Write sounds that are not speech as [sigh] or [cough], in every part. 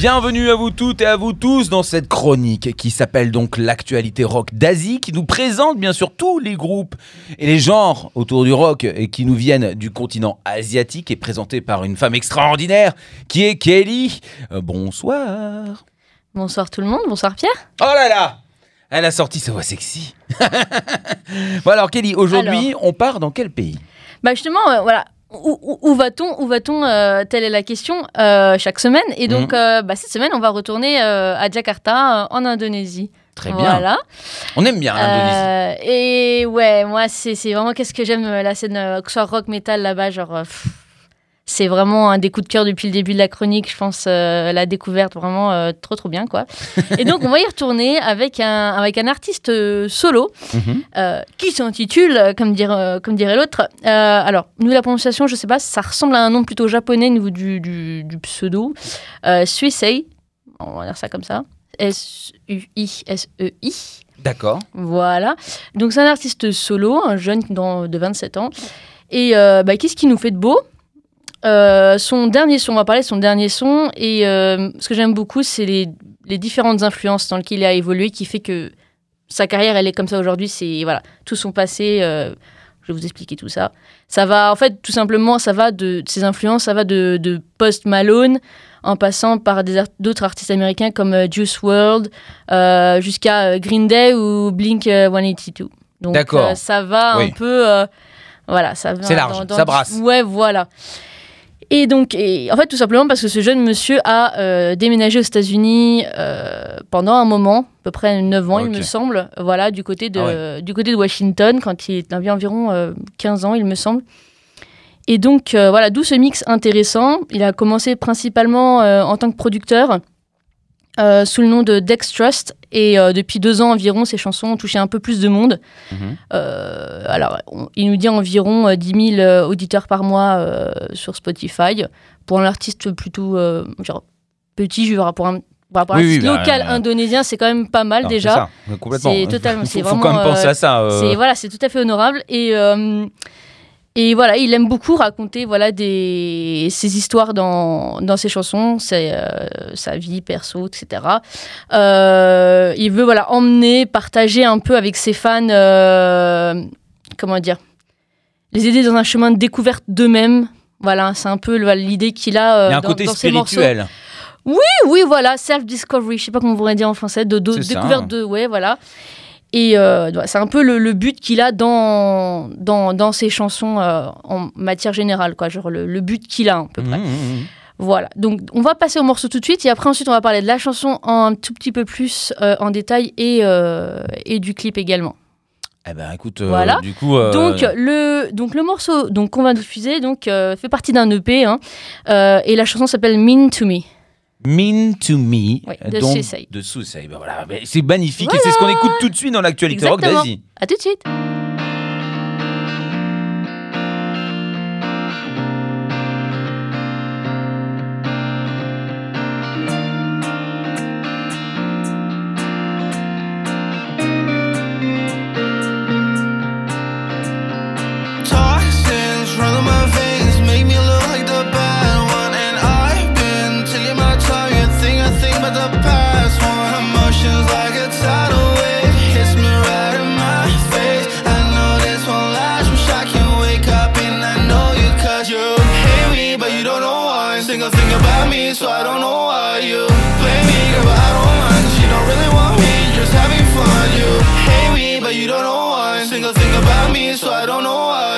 Bienvenue à vous toutes et à vous tous dans cette chronique qui s'appelle donc l'actualité rock d'Asie, qui nous présente bien sûr tous les groupes et les genres autour du rock et qui nous viennent du continent asiatique et présenté par une femme extraordinaire qui est Kelly. Euh, bonsoir. Bonsoir tout le monde, bonsoir Pierre. Oh là là Elle a sorti sa voix sexy. [laughs] bon alors Kelly, aujourd'hui on part dans quel pays? Bah justement, euh, voilà, où, va-t-on Où va-t-on euh, Telle est la question euh, chaque semaine. Et donc, Mhm. euh, bah, cette semaine, on va retourner à Jakarta, en Indonésie. Très bien. Voilà. On aime bien l'Indonésie. Et ouais, moi, c'est vraiment qu'est-ce que j'aime la scène, que ce soit rock, metal là-bas, genre. pff, c'est vraiment un des coups de cœur depuis le début de la chronique, je pense, euh, la découverte vraiment euh, trop trop bien quoi. Et donc on va y retourner avec un, avec un artiste euh, solo Mhm. qui s'intitule, comme, dire, comme dirait l'autre, alors, nous, la prononciation, je sais pas, ça ressemble à un nom plutôt japonais au niveau du, du, du pseudo. Suisei, on va dire ça comme ça. S-U-I-S-E-I. D'accord. Voilà. Donc, c'est un artiste solo, un jeune dans- de 27 ans. Et euh, bah, qu'est-ce qui nous fait de beau? Euh, Son dernier son, on va parler de son dernier son. Et euh, ce que j'aime beaucoup, c'est les, les différentes influences dans lesquelles il a évolué qui fait que sa carrière, elle est comme ça aujourd'hui. C'est voilà, tout son passé. euh, je vais vous expliquer tout ça. Ça va, en fait, tout simplement, ça va de, de ses influences, ça va de, de Post Malone en passant par art- d'autres artistes américains comme Juice euh, jusqu'à Green Day ou Blink euh, 182. Donc ça va Oui. un peu, voilà, ça va C'est large, ça brasse. Ouais, voilà. Et donc, et, en fait, tout simplement parce que ce jeune monsieur a euh, déménagé aux États-Unis euh, pendant un moment, à peu près 9 ans, il me semble, voilà, du côté de, Ah du côté de Washington, quand il avait environ euh, 15 ans, il me semble. Et donc, euh, voilà, d'où ce mix intéressant. Il a commencé principalement en tant que producteur euh, sous le nom de Dex Trust. Et euh, depuis deux ans environ, ses chansons ont touché un peu plus de monde. Mhm. Euh, alors, on- il nous dit environ euh, 10 000 euh, auditeurs par mois sur Spotify. Pour un artiste plutôt genre, petit, je pour un, pour un Oui, oui, bah, local indonésien, c'est quand même pas mal Non, déjà. c'est ça, complètement. C'est totalement- [laughs] Faut- c'est faut, vraiment, quand même penser à ça. C'est voilà, c'est tout à fait honorable et et voilà, il aime beaucoup raconter voilà des ses histoires dans, dans ses chansons, euh, sa vie perso, etc. Euh, il veut voilà emmener, partager un peu avec ses fans, euh, comment dire, les aider dans un chemin de découverte d'eux-mêmes. Voilà, c'est un peu l'idée qu'il a. Il y a un dans- côté dans ses morceaux. spirituel. Oui, voilà, self-discovery, je sais pas comment on pourrait dire en français, de, de- C'est ça. découverte de, ouais, voilà. Et euh, c'est un peu le, le but qu'il a dans, dans, dans ses chansons euh, en matière générale, quoi, genre le, le but qu'il a à peu près. Mhm, mhm. Voilà, donc on va passer au morceau tout de suite, et après ensuite on va parler de la chanson en un tout petit peu plus euh, en détail et, et du clip également. Eh ben écoute, Voilà. du coup. Donc le, donc le morceau qu'on va diffuser donc, fait partie d'un EP, hein, et la chanson s'appelle Mean to Me. Mean to Me, Oui, euh, de donc, Suicide. de Suicide. Ben voilà, c'est magnifique et c'est ce qu'on écoute tout de suite dans l'actualité rock d'Asie. À tout de suite. About me so I don't know why You blame me girl but I don't mind. You don't really want me Just having fun You hate me but you don't know why. Single thing about me so I don't know why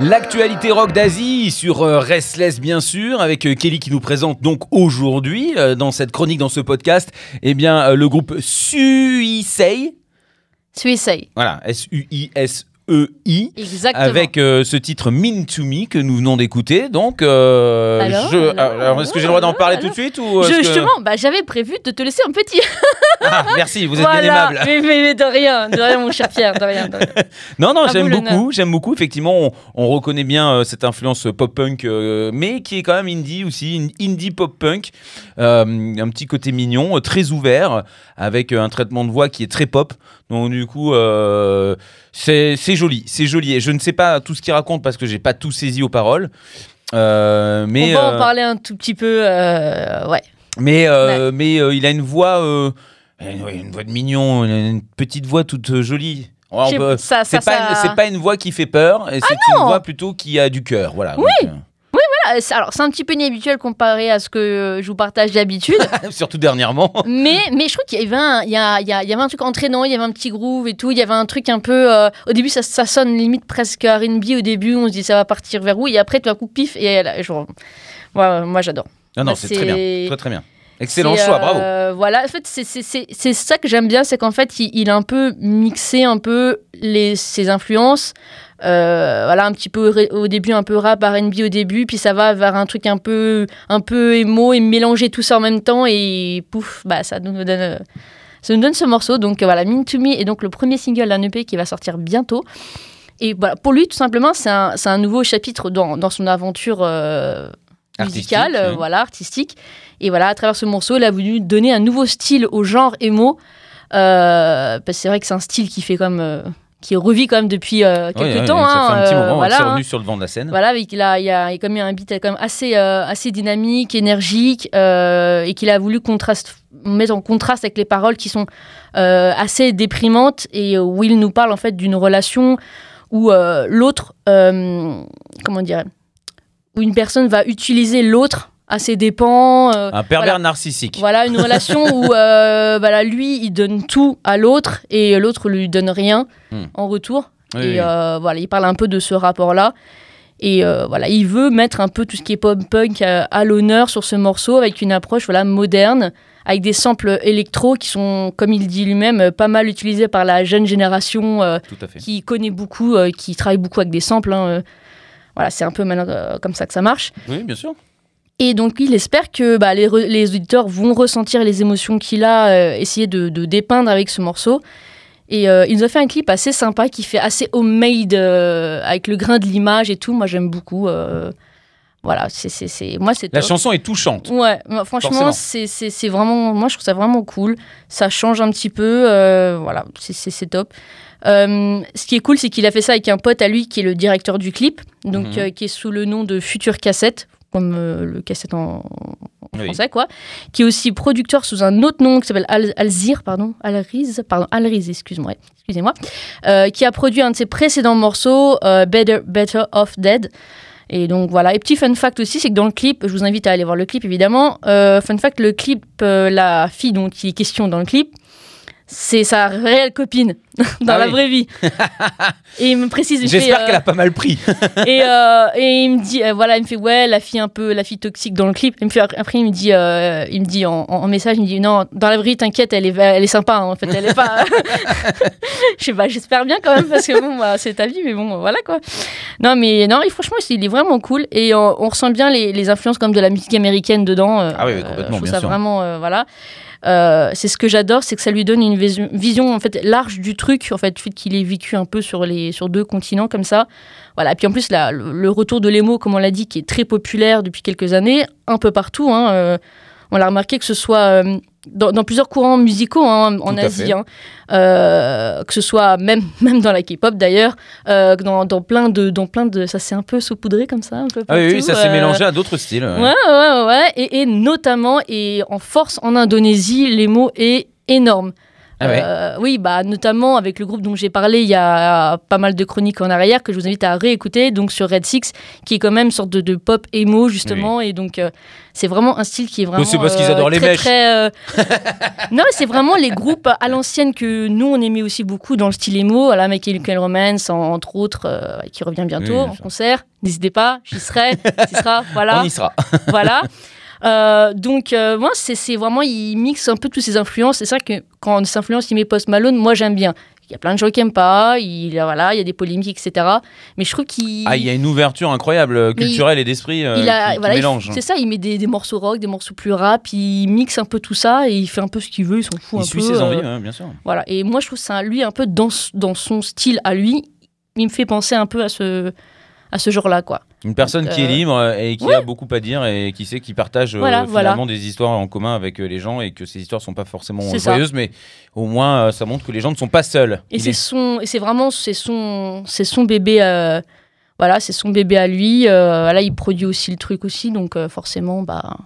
L'actualité rock d'Asie sur euh, Restless bien sûr avec euh, Kelly qui nous présente donc aujourd'hui euh, dans cette chronique dans ce podcast eh bien le groupe Suisei Suicide. voilà S U I S E I Exactement. avec euh, ce titre Mean to Me que nous venons d'écouter donc euh, Alors, je- alors, alors, est-ce que j'ai le droit d'en parler alors. tout de suite ou est-ce Je, que- justement, bah, j'avais prévu de te laisser un petit. [laughs] Ah, merci vous êtes voilà. bien aimable Mais, mais- mais de rien, de rien, mon cher Pierre, de rien. de rien. [laughs] Non, non, j'aime beaucoup, j'aime beaucoup. Effectivement, on, on reconnaît bien euh, cette influence pop-punk, mais qui est quand même indie aussi, indie pop-punk. Un petit côté mignon, très ouvert, avec un traitement de voix qui est très pop. Donc du coup, euh, c'est joli, c'est joli. Et je ne sais pas tout ce qu'il raconte parce que j'ai pas tout saisi aux paroles. Euh, mais On va en euh, parler un tout petit peu. ouais. mais, mais il a une voix, une, voix de mignon, une, petite voix toute jolie. Ouais, c'est pas, ça- pas une voix qui fait peur, et c'est une voix plutôt qui a du cœur. Voilà. Oui. Donc, alors, c'est un petit peu inhabituel comparé à ce que euh, je vous partage d'habitude. euh, [laughs] surtout dernièrement. mais, mais je trouve qu'il y avait un, il y, a- il y avait un truc entraînant, il y avait un petit groove et tout. Il y avait un truc un peu. euh, au début, ça, ça sonne limite presque RB. Au début, on se dit ça va partir vers où? Et après, tout à coup, pif. Et là, je, ouais, moi, j'adore. Non, non, Bah, c'est très bien. Très, très bien. Excellent choix, euh, bravo. Voilà, en fait, c'est- c'est c'est- c'est ça que j'aime bien, c'est qu'en fait, il, il a un peu mixé un peu les, ses influences. Euh, voilà, un petit peu au début, un peu rap, R&B au début, puis ça va vers un truc un peu, un peu émo et mélanger tout ça en même temps et pouf, bah ça nous donne, euh, ça nous donne ce morceau. Donc euh, voilà, Mean to Me est donc le premier single d'un EP qui va sortir bientôt. Et voilà, pour lui, tout simplement, c'est un, c'est un nouveau chapitre dans, dans son aventure euh, musicale, Artistique, euh, voilà, artistique. Et voilà, à travers ce morceau, il a voulu donner un nouveau style au genre emo. Parce que c'est vrai que c'est un style qui fait comme. Euh, qui revit quand même depuis euh, quelques temps. ça hein, fait un petit euh, moment voilà, que c'est hein. revenu sur le devant de la scène. Voilà, a, il y a, il a quand même un beat quand même assez, euh, assez dynamique, énergique, euh, et qu'il a voulu contraste, mettre en contraste avec les paroles qui sont euh, assez déprimantes et où il nous parle en fait d'une relation où euh, l'autre, euh, comment dire, où une personne va utiliser l'autre à ses dépens. euh, Un pervers voilà. narcissique. voilà, une relation où [laughs] euh, voilà, lui, il donne tout à l'autre et l'autre lui donne rien Hmm. en retour. Oui, et oui. euh, voilà, il parle un peu de ce rapport-là. Et voilà, il veut mettre un peu tout ce qui est pop-punk à, à l'honneur sur ce morceau avec une approche voilà, moderne, avec des samples électro qui sont, comme il dit lui-même, pas mal utilisés par la jeune génération qui connaît beaucoup, qui travaille beaucoup avec des samples. hein. Voilà, c'est un peu comme ça que ça marche. Oui, bien sûr. Et donc, il espère que bah, les, auditeurs vont ressentir les émotions qu'il a, euh, essayer de, de dépeindre avec ce morceau. Et euh, il nous a fait un clip assez sympa qui fait assez homemade, euh, avec le grain de l'image et tout. Moi, j'aime beaucoup. euh, voilà, c'est, c'est, c'est- moi, c'est La chanson est touchante. Ouais, franchement, c'est, c'est, c'est vraiment. Moi, je trouve ça vraiment cool. Ça change un petit peu. voilà, c'est, c'est, c'est top. Euh, ce qui est cool, c'est qu'il a fait ça avec un pote à lui qui est le directeur du clip, donc Mhm. euh, qui est sous le nom de Future Cassette, comme euh, le cassette en, en Oui. français, quoi. Qui est aussi producteur sous un autre nom qui s'appelle Al- Alzir, pardon, Alriz, pardon, Alriz, excuse-moi, excusez-moi, euh, qui a produit un de ses précédents morceaux, euh, Better, Better Off Dead. Et donc voilà. Et petit fun fact aussi, c'est que dans le clip, je vous invite à aller voir le clip évidemment. Fun fact, le clip, la fille dont il est question dans le clip, c'est sa réelle copine [laughs] dans Ah la oui. vraie vie. [laughs] et il me précise, J'espère euh, qu'elle a pas mal pris. [laughs] et, euh, et il me dit, euh, voilà, il me fait, ouais, la fille un peu, la fille toxique dans le clip. Il me fait, après, il me dit, euh, il me dit en, message, il me dit, non, dans la vraie vie, t'inquiète, elle est, elle est sympa, hein, en fait, elle est pas. Je sais pas, j'espère bien quand même, parce que bon, bah, c'est ta vie, mais bon, voilà quoi. Non, mais non, et franchement, il est vraiment cool. Et euh, on ressent bien les, les influences comme de la musique américaine dedans. euh, Ah oui, complètement, Je trouve bien ça sûr. vraiment, euh, voilà. Euh, c'est ce que j'adore, c'est que ça lui donne une vision, vision en fait large du truc, en fait, fait qu'il ait vécu un peu sur les sur deux continents comme ça. Voilà. Et puis en plus, le retour de l'émo, comme on l'a dit, qui est très populaire depuis quelques années, un peu partout. hein, euh, on l'a remarqué que ce soit euh, dans, dans plusieurs courants musicaux hein, en Tout Asie, hein, euh, que ce soit même [laughs] même dans la K-pop d'ailleurs, euh, dans, dans plein de dans plein de ça s'est un peu saupoudré comme ça, un peu Ah oui, oui, partout, ça s'est euh, mélangé à d'autres styles. ouais. Ouais, ouais, ouais. Et, et notamment, et en force en Indonésie, les mots est énorme. Ah ouais. Euh, oui, bah, notamment avec le groupe dont j'ai parlé, il y a pas mal de chroniques en arrière que je vous invite à réécouter, donc sur Red Six, qui est quand même une sorte de, de pop emo, justement, et donc euh, c'est vraiment un style qui est vraiment. c'est parce qu'ils euh, adorent les très, mèches. très, euh, [laughs] non, c'est vraiment les groupes à l'ancienne que nous, on aimait aussi beaucoup dans le style emo, voilà, My Chemical Romance, en- entre autres, euh, qui revient bientôt Oui, en concert. N'hésitez pas, j'y serai, j'y sera, [laughs] voilà On y sera. voilà. [laughs] Euh, donc euh, moi c'est vraiment il mixe un peu toutes ces influences c'est ça que quand ces influences il met Post Malone moi j'aime bien il y a plein de gens qui aiment pas il voilà il y a des polémiques etc mais je trouve qu'il Ah, il y a une ouverture incroyable, euh, culturelle et d'esprit euh, il a, qui, voilà, il- mélange. c'est ça, il met des, des morceaux rock, des morceaux plus rap, il mixe un peu tout ça et il fait un peu ce qu'il veut, il s'en fout Il un suit peu. ses euh, envies, ouais, bien sûr. Voilà, et moi je trouve ça, lui, un peu dans son style à lui, il me fait penser un peu à ce, à ce genre-là, quoi. Une personne Donc, qui est euh, libre et qui a beaucoup à dire et qui sait qu'il partage euh, Voilà, voilà. finalement des histoires en commun avec euh, les gens et que ces histoires sont pas forcément ça. joyeuses, mais au moins ça montre que les gens ne sont pas seuls. Et c'est est- son, c'est vraiment, c'est son, c'est son bébé. voilà, c'est son bébé à lui. euh, là, il produit aussi le truc aussi, donc euh, forcément, bah.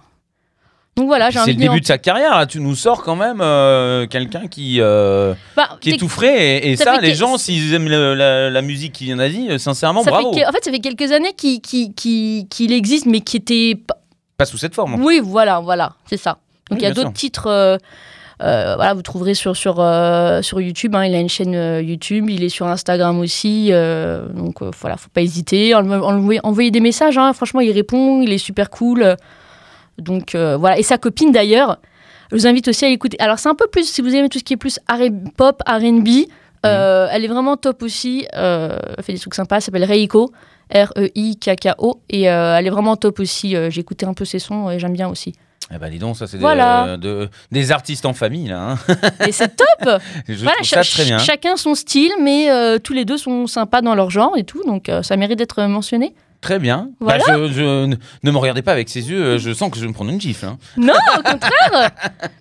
Donc voilà, j'ai C'est le en- début de sa carrière. là. Tu nous sors quand même euh, quelqu'un qui, euh, Bah, qui est tout frais. Et, et ça les gens, s'ils aiment le- la, la musique qui vient d'Asie, euh, sincèrement, ça bravo. fait en fait, ça fait quelques années qu'il existe, mais qui était. pas- Pas sous cette forme. Oui, voilà, voilà, c'est ça. Donc Oui, il y a d'autres titres. euh, euh, voilà, vous trouverez sur, sur, euh, sur YouTube. hein, il a une chaîne euh, YouTube, il est sur Instagram aussi. donc voilà, faut pas hésiter. Envoyer des messages, hein, franchement, il répond, il est super cool. Donc euh, voilà, et sa copine d'ailleurs, je vous invite aussi à l'écouter. Alors c'est un peu plus, si vous aimez tout ce qui est plus pop, RB, euh, elle est vraiment top aussi. Euh, elle fait des trucs sympas, elle s'appelle Reiko. R-E-I-K-K-O. Et elle est vraiment top aussi. J'ai écouté un peu ses sons et j'aime bien aussi. Eh ben, dis donc, ça, c'est des- Voilà. de- des artistes en famille, là. hein. Et c'est top [laughs] Je Voilà, ça cha- très bien. Chacun son style, mais tous les deux sont sympas dans leur genre et tout. Donc ça mérite d'être mentionné. Très bien. Voilà. Bah, je, je- ne- me regardez pas avec ces yeux, euh, je sens que je vais me prendre une gifle. hein. Non, au contraire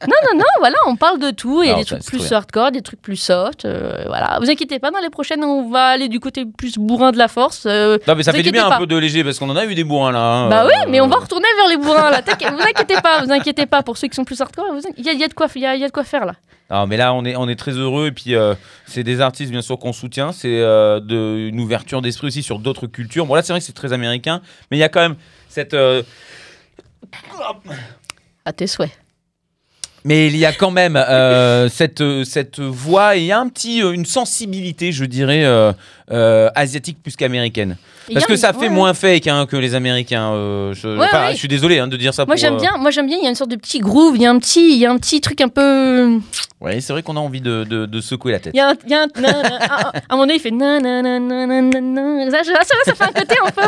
Non, non, non, voilà, on parle de tout. Il y a Alors, des trucs plus bien. hardcore, des trucs plus soft. euh, voilà. Vous inquiétez pas, dans les prochaines, on va aller du côté plus bourrin de la force. euh, Non, mais ça fait du bien un peu de léger parce qu'on en a eu des bourrins là. hein. Bah oui, Euh, mais on va retourner vers les bourrins là. Vous inquiétez pas, vous inquiétez pas. Pour ceux qui sont plus hardcore, il y, a- il y a de quoi, il y a, il y a de quoi faire là. Ah, mais là, on est, on est très heureux. Et puis, euh, c'est des artistes, bien sûr, qu'on soutient. C'est euh, de, une ouverture d'esprit aussi sur d'autres cultures. Bon, là, c'est vrai que c'est très américain. Mais il y a quand même cette. euh, À tes souhaits. Mais il y a quand même euh, [laughs] cette, cette voix et il y a un petit, euh, une sensibilité, je dirais, euh, euh, asiatique plus qu'américaine. Parce que ça fait ouais, moins fake hein, que les Américains. je, Ouais, enfin, ouais. je suis désolé hein, de dire ça. Moi j'aime bien, moi j'aime bien, il y a une sorte de petit groove, il y a un petit, il y a un petit truc un peu Ouais, c'est vrai qu'on a envie de, de- de secouer la tête. il y a un, y a à, à un moment donné il fait na na na na na na. Ça, ça, ça fait un côté un peu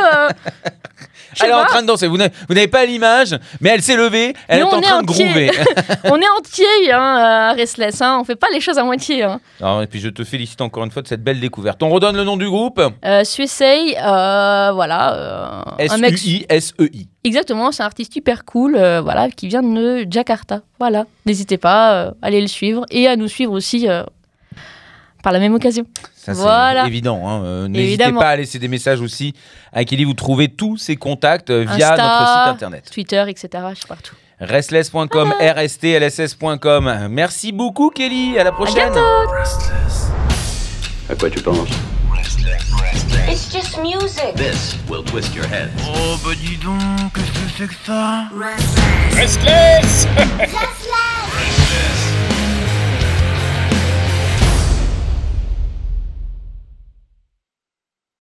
Elle est en train de danser. Vous n'avez pas l'image, mais elle s'est levée. Elle Mais est en est train de groover. [laughs] on est entier hein, à Restless, hein, on fait pas les choses à moitié. Hein. Alors, et puis je te félicite encore une fois de cette belle découverte. On redonne le nom du groupe Euh, Suisei, euh, voilà, euh, S-U-I-S-E-I. exactement, c'est un artiste super cool, euh, voilà, qui vient de Jakarta. Voilà, n'hésitez pas, euh, allez le suivre et à nous suivre aussi euh, par la même occasion. Ça, c'est Voilà. évident. hein. Euh, N'hésitez pas à laisser des messages aussi à Kelly. Vous trouvez tous ses contacts euh, via Insta, notre site internet. Twitter, etc. Je suis partout. Restless.com, Ah. rstlss.com. Merci beaucoup, Kelly. À la prochaine. À quoi tu penses? It's just music. This will twist your head. Oh, bah dis donc, qu'est-ce que c'est que ça? Restless Restless